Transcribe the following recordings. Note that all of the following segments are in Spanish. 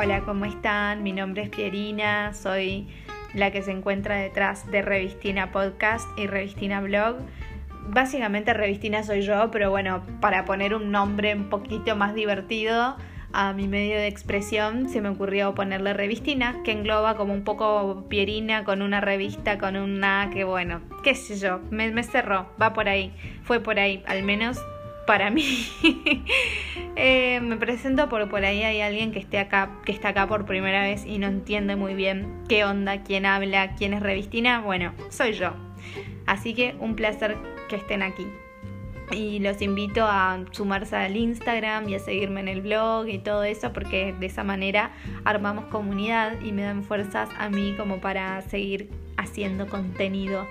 Hola, ¿cómo están? Mi nombre es Pierina, soy la que se encuentra detrás de Revistina Podcast y Revistina Blog. Básicamente Revistina soy yo, pero bueno, para poner un nombre un poquito más divertido a mi medio de expresión se me ocurrió ponerle Revistina, que engloba como un poco Pierina con una revista, con una que bueno, qué sé yo, me, me cerró, va por ahí, fue por ahí, al menos para mí. Eh, me presento por por ahí hay alguien que esté acá, que está acá por primera vez y no entiende muy bien qué onda, quién habla, quién es Revistina. Bueno, soy yo. Así que un placer que estén aquí. Y los invito a sumarse al Instagram y a seguirme en el blog y todo eso porque de esa manera armamos comunidad y me dan fuerzas a mí como para seguir haciendo contenido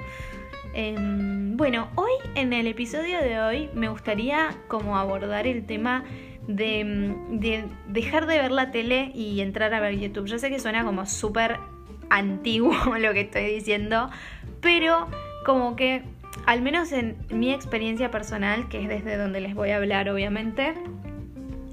Em, bueno, hoy en el episodio de hoy me gustaría como abordar el tema de, mm, de, dejar de ver la tele y entrar a ver YouTube. Yo sé que suena como súper antiguo lo que estoy diciendo, pero como que al menos en mi experiencia personal, que es desde donde les voy a hablar obviamente,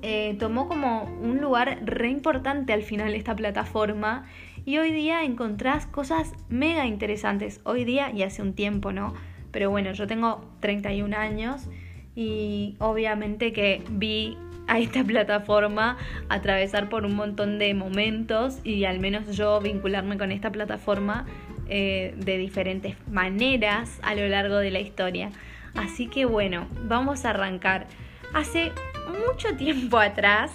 eh, tomó como un lugar re importante al final esta plataforma y hoy día encontrás cosas mega interesantes. Hoy día y hace un tiempo, ¿no? Pero bueno, yo tengo 31 años y obviamente que vi a esta plataforma atravesar por un montón de momentos y al menos yo vincularme con esta plataforma eh, de diferentes maneras a lo largo de la historia. Así que bueno, vamos a arrancar. Hace mucho tiempo atrás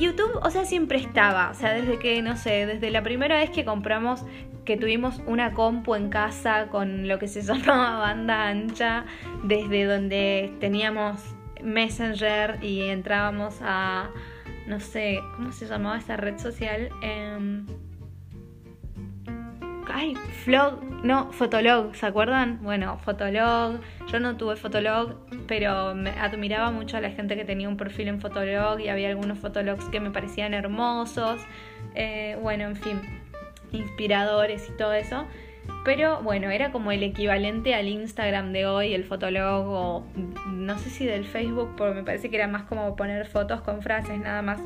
YouTube, o sea, siempre estaba, o sea, desde que, no sé, desde la primera vez que compramos, que tuvimos una compu en casa con lo que se llamaba banda ancha, desde donde teníamos Messenger y entrábamos a, no sé, ¿cómo se llamaba esa red social? Eh, ay, Flog, no, Fotolog, ¿se acuerdan? Bueno, Fotolog, yo no tuve Fotolog, pero me admiraba mucho a la gente que tenía un perfil en Fotolog y había algunos Fotologs que me parecían hermosos, eh, bueno, en fin, inspiradores y todo eso. Pero bueno, era como el equivalente al Instagram de hoy, el Fotolog o no sé si del Facebook, porque me parece que era más como poner fotos con frases nada más.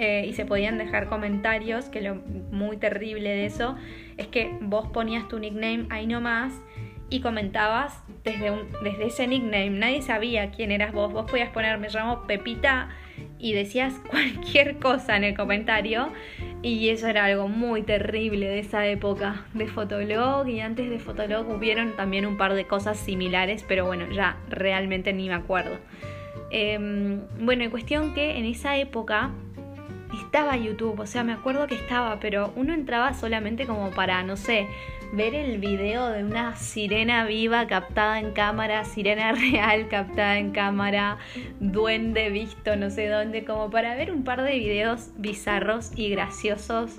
Eh, y se podían dejar comentarios, que lo muy terrible de eso es que vos ponías tu nickname ahí nomás y comentabas desde, desde ese nickname, nadie sabía quién eras vos, vos podías poner me llamo Pepita y decías cualquier cosa en el comentario. Y eso era algo muy terrible de esa época de Fotolog. Y antes de Fotolog hubieron también un par de cosas similares, pero bueno, ya realmente ni me acuerdo. Em, bueno, en cuestión que en esa época estaba YouTube, o sea, me acuerdo que estaba, pero uno entraba solamente como para, no sé, ver el video de una sirena viva captada en cámara, sirena real captada en cámara, duende visto no sé dónde, como para ver un par de videos bizarros y graciosos,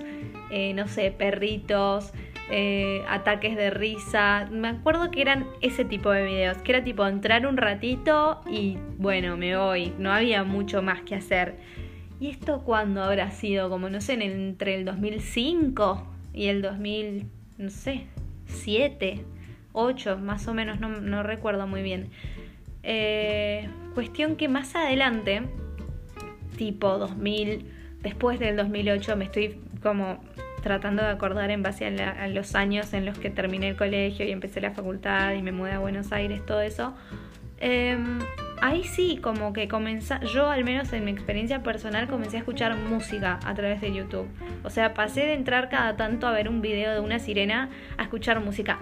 eh, no sé, perritos. Eh, ataques de risa. Me acuerdo que eran ese tipo de videos, que era tipo entrar un ratito y bueno, me voy. No había mucho más que hacer. ¿Y esto cuándo habrá sido? Como no sé, entre el 2005 y el 2000, no sé, 7, 8, más o menos, no, recuerdo muy bien. Eh, cuestión que más adelante, tipo 2000, después del 2008, me estoy como tratando de acordar en base a, los años en los que terminé el colegio y empecé la facultad y me mudé a Buenos Aires, todo eso. Em, ahí sí, como que comencé, yo al menos en mi experiencia personal comencé a escuchar música a través de YouTube. O sea, pasé de entrar cada tanto a ver un video de una sirena a escuchar música.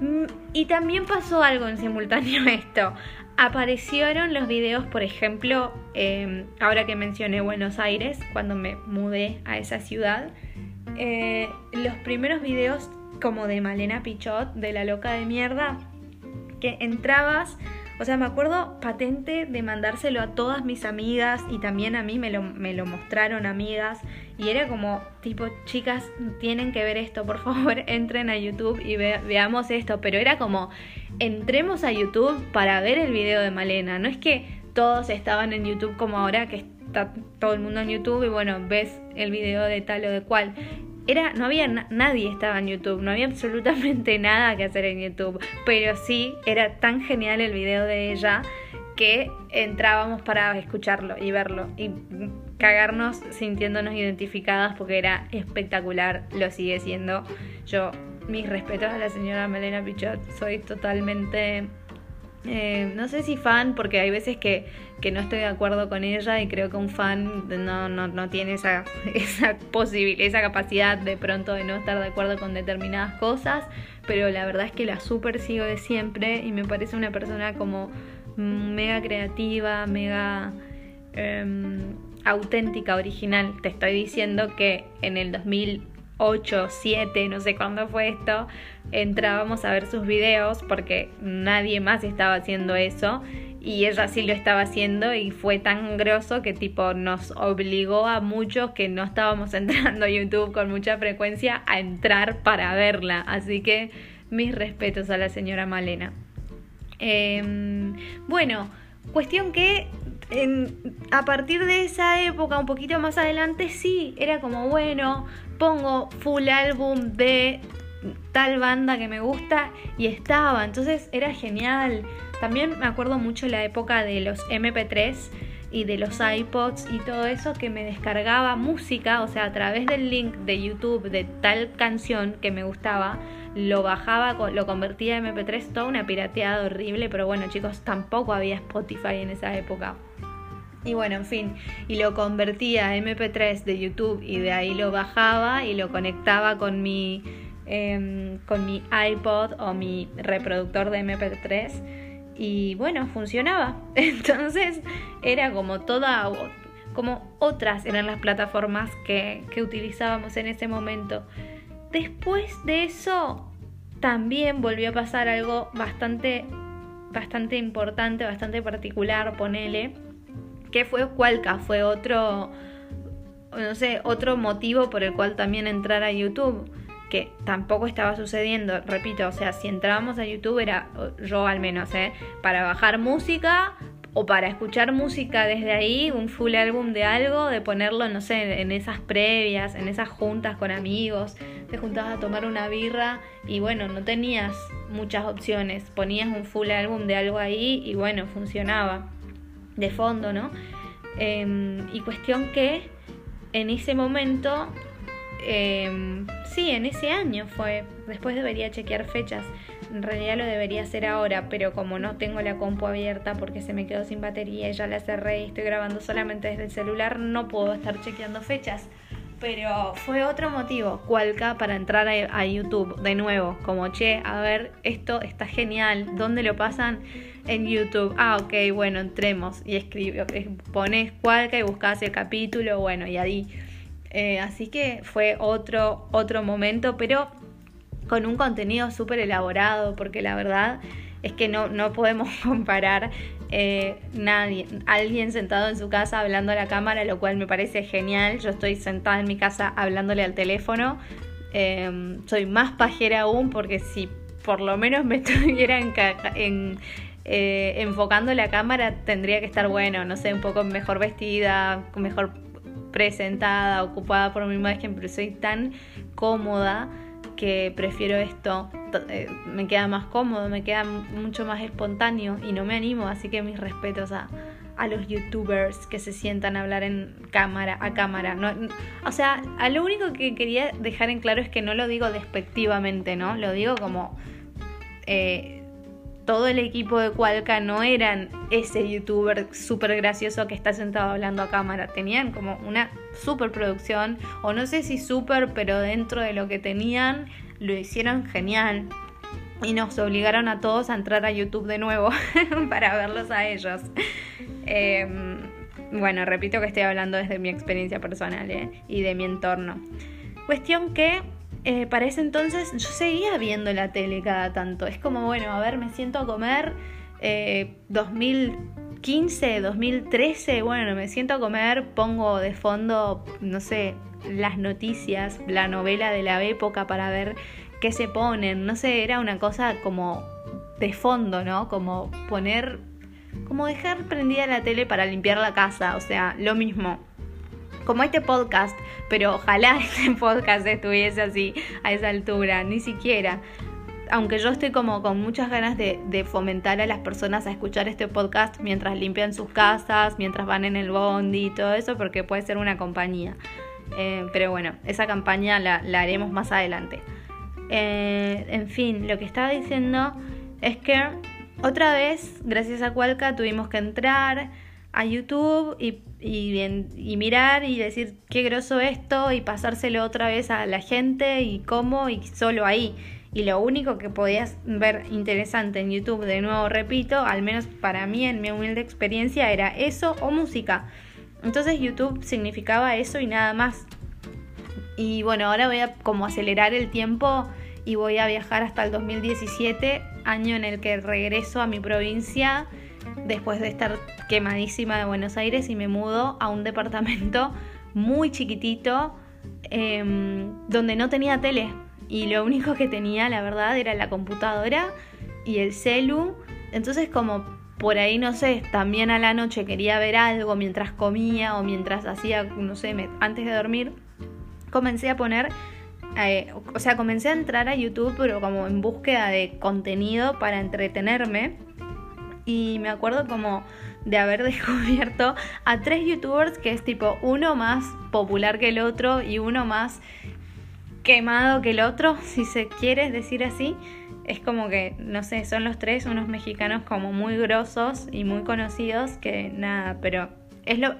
Mm, y también pasó algo en simultáneo esto. Aparecieron los videos, por ejemplo, em, ahora que mencioné Buenos Aires, cuando me mudé a esa ciudad, eh, los primeros videos como de Malena Pichot, de la loca de mierda, que entrabas o sea, me acuerdo patente de mandárselo a todas mis amigas y también a mí me lo, me lo mostraron amigas. Y era como, tipo, chicas, tienen que ver esto, por favor, entren a YouTube y veamos esto. Pero era como, entremos a YouTube para ver el video de Malena. No es que todos estaban en YouTube como ahora, que está todo el mundo en YouTube y bueno, ves el video de tal o de cual era, no había nadie estaba en YouTube, no había absolutamente nada que hacer en YouTube, pero sí era tan genial el video de ella que entrábamos para escucharlo y verlo. Y cagarnos sintiéndonos identificadas porque era espectacular, lo sigue siendo. Yo, mis respetos a la señora Melena Pichot, soy totalmente eh, no sé si fan, porque hay veces que, no estoy de acuerdo con ella y creo que un fan no, no, tiene esa, esa esa capacidad de pronto de no estar de acuerdo con determinadas cosas, pero la verdad es que la super sigo de siempre y me parece una persona como mega creativa, mega em, auténtica, original. Te estoy diciendo que en el 2000 8, 7, no sé cuándo fue esto, entrábamos a ver sus videos porque nadie más estaba haciendo eso y ella sí lo estaba haciendo y fue tan grosso que tipo nos obligó a muchos que no estábamos entrando a YouTube con mucha frecuencia a entrar para verla. Así que mis respetos a la señora Malena. Em, bueno, cuestión que a partir de esa época, un poquito más adelante, sí, era como, bueno, pongo full álbum de tal banda que me gusta y estaba, entonces era genial. También me acuerdo mucho la época de los MP3 y de los iPods y todo eso que me descargaba música, o sea, a través del link de YouTube de tal canción que me gustaba, lo bajaba, lo convertía en MP3, toda una pirateada horrible, pero bueno chicos, tampoco había Spotify en esa época. Y bueno, en fin, y lo convertía a MP3 de YouTube y de ahí lo bajaba y lo conectaba con mi, em, con mi iPod o mi reproductor de MP3 y bueno, funcionaba. Entonces era como toda, como otras eran las plataformas que, que utilizábamos en ese momento. Después de eso también volvió a pasar algo bastante, bastante importante, bastante particular, ponele ¿Qué fue Cualca? Fue otro, no sé, otro motivo por el cual también entrar a YouTube, que tampoco estaba sucediendo, repito, o sea, si entrábamos a YouTube era, yo al menos, ¿eh? para bajar música o para escuchar música desde ahí, un full álbum de algo, de ponerlo, no sé, en esas previas, en esas juntas con amigos, te juntabas a tomar una birra y bueno, no tenías muchas opciones, ponías un full álbum de algo ahí y bueno, funcionaba de fondo, ¿no? Em, y cuestión que en ese momento, em, sí, en ese año fue, después debería chequear fechas, en realidad lo debería hacer ahora, pero como no tengo la compu abierta porque se me quedó sin batería y ya la cerré y estoy grabando solamente desde el celular, no puedo estar chequeando fechas. Pero fue otro motivo, Cualca, para entrar a, YouTube de nuevo. Como, che, a ver, esto está genial. ¿Dónde lo pasan? En YouTube. Ah, ok, bueno, entremos. Y escribe, pones Cualca y buscas el capítulo, bueno, y ahí. Eh, así que fue otro, otro momento, pero con un contenido súper elaborado, porque la verdad es que no, no podemos comparar eh, nadie, alguien sentado en su casa hablando a la cámara, lo cual me parece genial. Yo estoy sentada en mi casa hablándole al teléfono. Em, soy más pajera aún porque si por lo menos me estuviera en, eh, enfocando la cámara tendría que estar bueno, no sé, un poco mejor vestida, mejor presentada, ocupada por mi imagen, pero soy tan cómoda que prefiero esto, eh, me queda más cómodo, me queda mucho más espontáneo y no me animo, así que mis respetos a, a los youtubers que se sientan a hablar en cámara, a cámara. No, o sea, a lo único que quería dejar en claro es que no lo digo despectivamente, ¿no? Lo digo como... Eh, todo el equipo de Cualca no eran ese youtuber súper gracioso que está sentado hablando a cámara. Tenían como una super producción, o no sé si super, pero dentro de lo que tenían lo hicieron genial. Y nos obligaron a todos a entrar a YouTube de nuevo para verlos a ellos. Em, bueno, repito que estoy hablando desde mi experiencia personal ¿eh? y de mi entorno. Cuestión que eh, para ese entonces yo seguía viendo la tele cada tanto. Es como, bueno, a ver, me siento a comer. 2015, eh, 2013, bueno, me siento a comer, pongo de fondo, no sé, las noticias, la novela de la época para ver qué se ponen. No sé, era una cosa como de fondo, ¿no? Como poner, como dejar prendida la tele para limpiar la casa, o sea, lo mismo como este podcast, pero ojalá este podcast estuviese así a esa altura, ni siquiera. Aunque yo estoy como con muchas ganas de, fomentar a las personas a escuchar este podcast mientras limpian sus casas, mientras van en el bondi y todo eso, porque puede ser una compañía. Eh, pero bueno, esa campaña la, haremos más adelante. Eh, en fin, lo que estaba diciendo es que otra vez, gracias a Cualca, tuvimos que entrar a YouTube y, y, mirar y decir qué groso esto y pasárselo otra vez a la gente y cómo y solo ahí. Y lo único que podías ver interesante en YouTube, de nuevo repito, al menos para mí en mi humilde experiencia, era eso o música. Entonces YouTube significaba eso y nada más. Y bueno, ahora voy a como acelerar el tiempo y voy a viajar hasta el 2017, año en el que regreso a mi provincia después de estar quemadísima de Buenos Aires y me mudo a un departamento muy chiquitito em, donde no tenía tele y lo único que tenía la verdad era la computadora y el celu. Entonces como por ahí no sé también a la noche quería ver algo mientras comía o mientras hacía no sé antes de dormir comencé a poner eh, o sea comencé a entrar a YouTube pero como en búsqueda de contenido para entretenerme. Y me acuerdo como de haber descubierto a tres youtubers que es tipo uno más popular que el otro y uno más quemado que el otro, si se quiere decir así. Es como que, no sé, son los tres unos mexicanos como muy grosos y muy conocidos que nada, pero es lo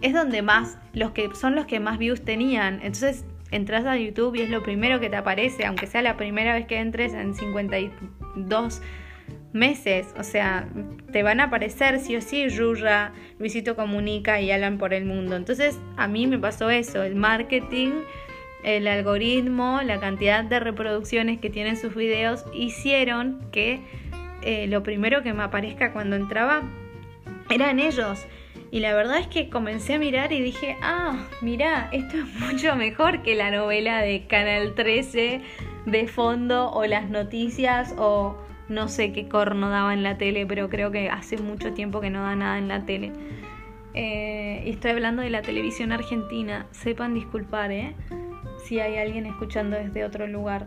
es donde más los que son los que más views tenían. Entonces, entras a YouTube y es lo primero que te aparece, aunque sea la primera vez que entres en 52 meses, o sea, te van a aparecer sí o sí Yuya, Luisito Comunica y Alan por el mundo. Entonces, a mí me pasó eso, el marketing, el algoritmo, la cantidad de reproducciones que tienen sus videos hicieron que eh, lo primero que me aparezca cuando entraba eran ellos. Y la verdad es que comencé a mirar y dije, ah, mira, esto es mucho mejor que la novela de Canal 13 de fondo o las noticias o no sé qué corno daba en la tele, pero creo que hace mucho tiempo que no da nada en la tele. Eh, estoy hablando de la televisión argentina. Sepan disculpar, ¿eh? Si hay alguien escuchando desde otro lugar.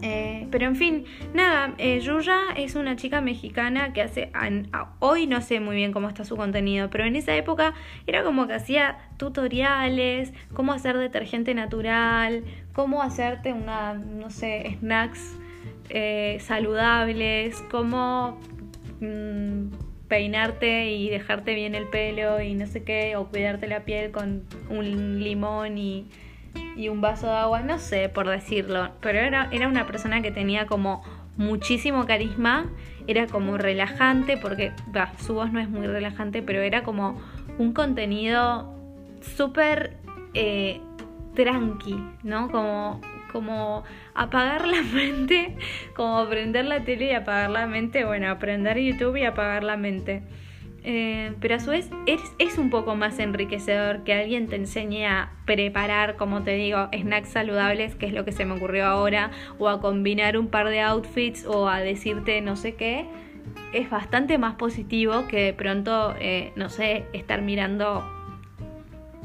Eh, pero en fin, nada, eh, Yuya es una chica mexicana que hace, hoy no sé muy bien cómo está su contenido, pero en esa época era como que hacía tutoriales, cómo hacer detergente natural, cómo hacerte una, no sé, snacks eh, saludables, cómo mm, peinarte y dejarte bien el pelo y no sé qué, o cuidarte la piel con un limón y, un vaso de agua, no sé por decirlo, pero era, era una persona que tenía como muchísimo carisma, era como relajante, porque su voz no es muy relajante, pero era como un contenido súper eh, tranqui, ¿no? Como como apagar la mente, como prender la tele y apagar la mente, bueno, aprender YouTube y apagar la mente. Eh, pero a su vez es, es, un poco más enriquecedor que alguien te enseñe a preparar, como te digo, snacks saludables, que es lo que se me ocurrió ahora, o a combinar un par de outfits o a decirte no sé qué. Es bastante más positivo que de pronto, eh, no sé, estar mirando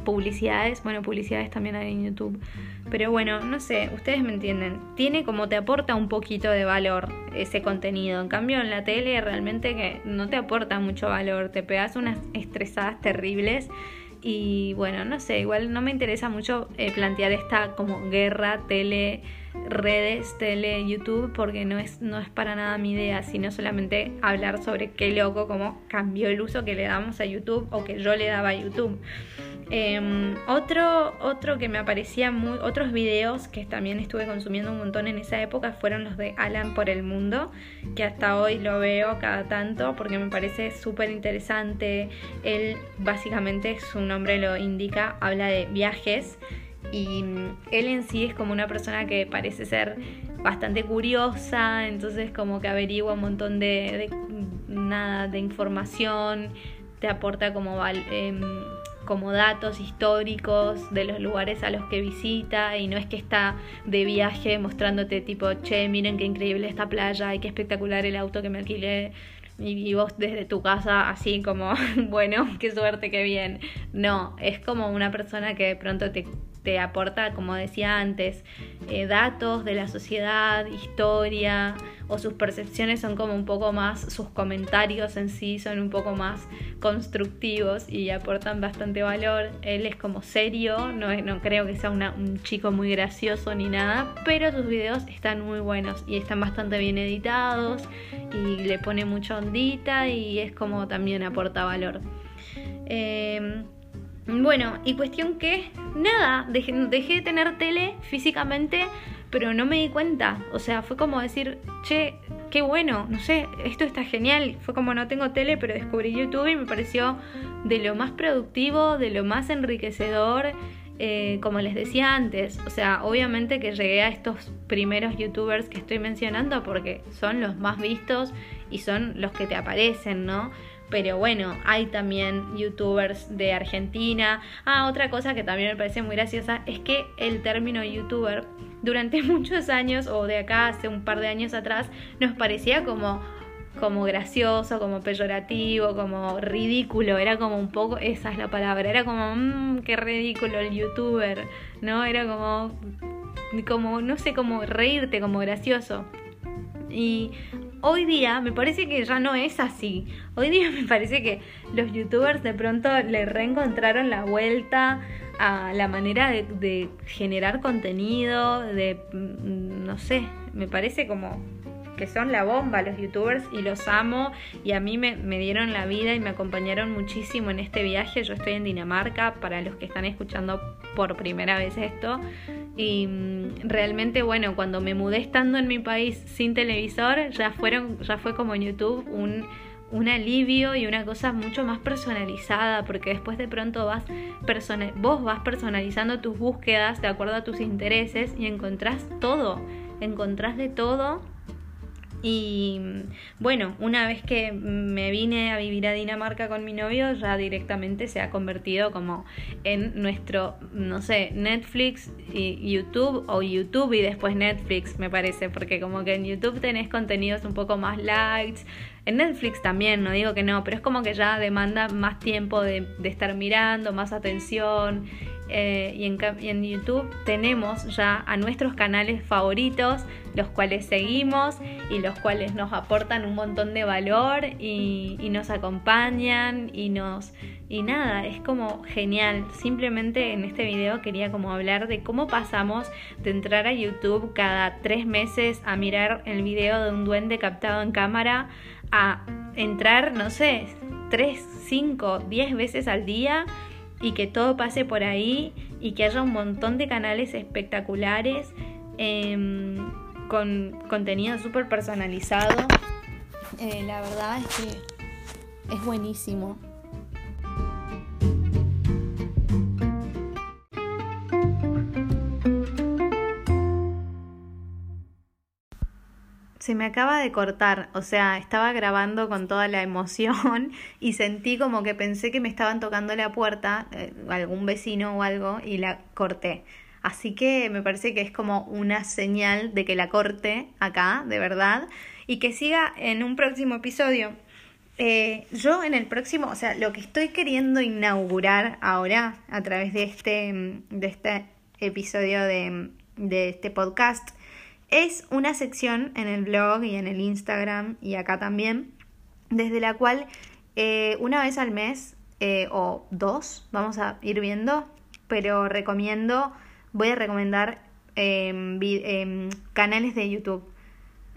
publicidades. Bueno, publicidades también hay en YouTube. Pero bueno, no sé, ustedes me entienden. Tiene como te aporta un poquito de valor ese contenido. En cambio, en la tele realmente que no te aporta mucho valor. Te pegas unas estresadas terribles. Y bueno, no sé, igual no me interesa mucho eh, plantear esta como guerra tele redes, tele, YouTube, porque no es, no es para nada mi idea, sino solamente hablar sobre qué loco, cómo cambió el uso que le damos a YouTube o que yo le daba a YouTube. Em, otro, otro que me aparecía muy, otros videos que también estuve consumiendo un montón en esa época fueron los de Alan por el mundo, que hasta hoy lo veo cada tanto porque me parece súper interesante. Él básicamente, su nombre lo indica, habla de viajes y él en sí es como una persona que parece ser bastante curiosa, entonces como que averigua un montón de, nada, de información, te aporta como... Eh, como datos históricos de los lugares a los que visita y no es que está de viaje mostrándote tipo, che, miren qué increíble esta playa y qué espectacular el auto que me alquilé y, vos desde tu casa así como, bueno, qué suerte, qué bien. No, es como una persona que de pronto te te aporta, como decía antes, eh, datos de la sociedad, historia, o sus percepciones son como un poco más, sus comentarios en sí son un poco más constructivos y aportan bastante valor. Él es como serio, no, no creo que sea un chico muy gracioso ni nada, pero sus videos están muy buenos y están bastante bien editados y le pone mucha ondita y es como también aporta valor. Em, bueno, y cuestión que, nada, dejé, de tener tele físicamente, pero no me di cuenta. O sea, fue como decir, che, qué bueno, no sé, esto está genial. Fue como no tengo tele, pero descubrí YouTube y me pareció de lo más productivo, de lo más enriquecedor. Eh, como les decía antes, o sea, obviamente que llegué a estos primeros youtubers que estoy mencionando porque son los más vistos y son los que te aparecen, ¿no? Pero bueno, hay también youtubers de Argentina. Ah, otra cosa que también me parece muy graciosa es que el término youtuber durante muchos años o de acá hace un par de años atrás nos parecía como como gracioso, como peyorativo, como ridículo, era como un poco, esa es la palabra, era como, mmm, qué ridículo el youtuber, ¿no? Era como, como, no sé, como reírte, como gracioso. Y hoy día me parece que ya no es así. Hoy día me parece que los youtubers de pronto le reencontraron la vuelta a la manera de, generar contenido, de, mm, no sé, me parece como que son la bomba los youtubers y los amo y a mí me, me, dieron la vida y me acompañaron muchísimo en este viaje. Yo estoy en Dinamarca, para los que están escuchando por primera vez esto, y mm, realmente, bueno, cuando me mudé estando en mi país sin televisor, ya, fueron, ya fue como en YouTube un, un alivio y una cosa mucho más personalizada, porque después de pronto vas vos vas personalizando tus búsquedas de acuerdo a tus intereses y encontrás todo, encontrás de todo y bueno, una vez que me vine a vivir a Dinamarca con mi novio, ya directamente se ha convertido como en nuestro, no sé, Netflix y YouTube o YouTube y después Netflix, me parece, porque como que en YouTube tenés contenidos un poco más lights, en Netflix también, no digo que no, pero es como que ya demanda más tiempo de, de estar mirando, más atención eh, y, en, YouTube tenemos ya a nuestros canales favoritos, los cuales seguimos y los cuales nos aportan un montón de valor y, nos acompañan y nos... Y nada, es como genial. Simplemente en este video quería como hablar de cómo pasamos de entrar a YouTube cada tres meses a mirar el video de un duende captado en cámara a entrar, no sé, tres, cinco, diez veces al día y que todo pase por ahí y que haya un montón de canales espectaculares em, con contenido súper personalizado. Eh, la verdad es que es buenísimo. Se me acaba de cortar, o sea, estaba grabando con toda la emoción y sentí como que pensé que me estaban tocando la puerta, eh, algún vecino o algo, y la corté. Así que me parece que es como una señal de que la corte acá, de verdad, y que siga en un próximo episodio. Eh, yo en el próximo, o sea, lo que estoy queriendo inaugurar ahora a través de este, de este episodio de, de este podcast es una sección en el blog y en el Instagram y acá también, desde la cual eh, una vez al mes eh, o dos, vamos a ir viendo, pero recomiendo, voy a recomendar em, em, canales de YouTube,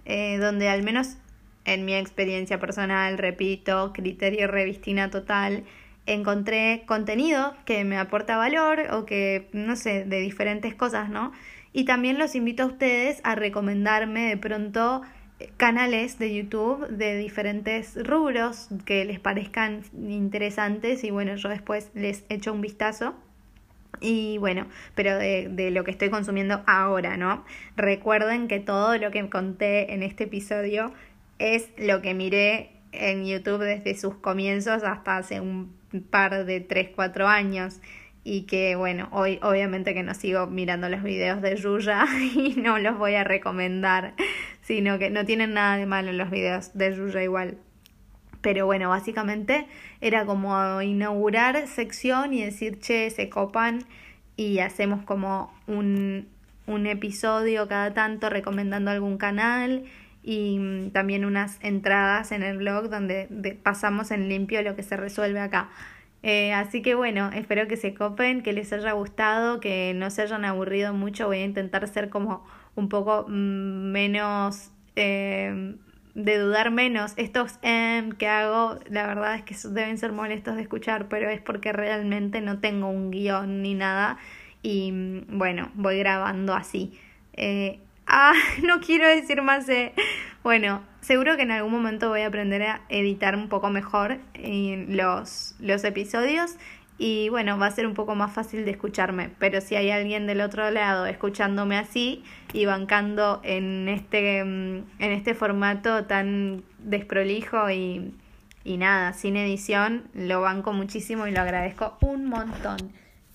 eh, donde al menos en mi experiencia personal, repito, criterio revistina total, encontré contenido que me aporta valor o que, no sé, de diferentes cosas, ¿no? Y también los invito a ustedes a recomendarme de pronto eh, canales de YouTube de diferentes rubros que les parezcan interesantes y bueno, yo después les echo un vistazo. Y bueno, pero de, de, lo que estoy consumiendo ahora, ¿no? Recuerden que todo lo que conté en este episodio es lo que miré en YouTube desde sus comienzos hasta hace un par de 3, 4 años y que bueno, hoy obviamente que no sigo mirando los videos de Yuya y no los voy a recomendar, sino que no tienen nada de malo los videos de Yuya igual. Pero bueno, básicamente era como inaugurar sección y decir, che, se copan y hacemos como un, un episodio cada tanto recomendando algún canal y también unas entradas en el blog donde pasamos en limpio lo que se resuelve acá. Eh, así que bueno, espero que se copen, que les haya gustado, que no se hayan aburrido mucho. Voy a intentar ser como un poco mm, menos, eh, de dudar menos. Estos em que hago, la verdad es que deben ser molestos de escuchar, pero es porque realmente no tengo un guion ni nada. Y mm, bueno, voy grabando así. Eh, ah, no quiero decir más. Bueno, seguro que en algún momento voy a aprender a editar un poco mejor los, los episodios y bueno, va a ser un poco más fácil de escucharme, pero si hay alguien del otro lado escuchándome así y bancando en este, mm, en este formato tan desprolijo y, y nada, sin edición, lo banco muchísimo y lo agradezco un montón.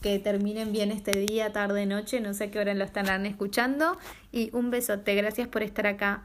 Que terminen bien este día, tarde, noche, no sé qué hora lo estarán escuchando y un besote, gracias por estar acá.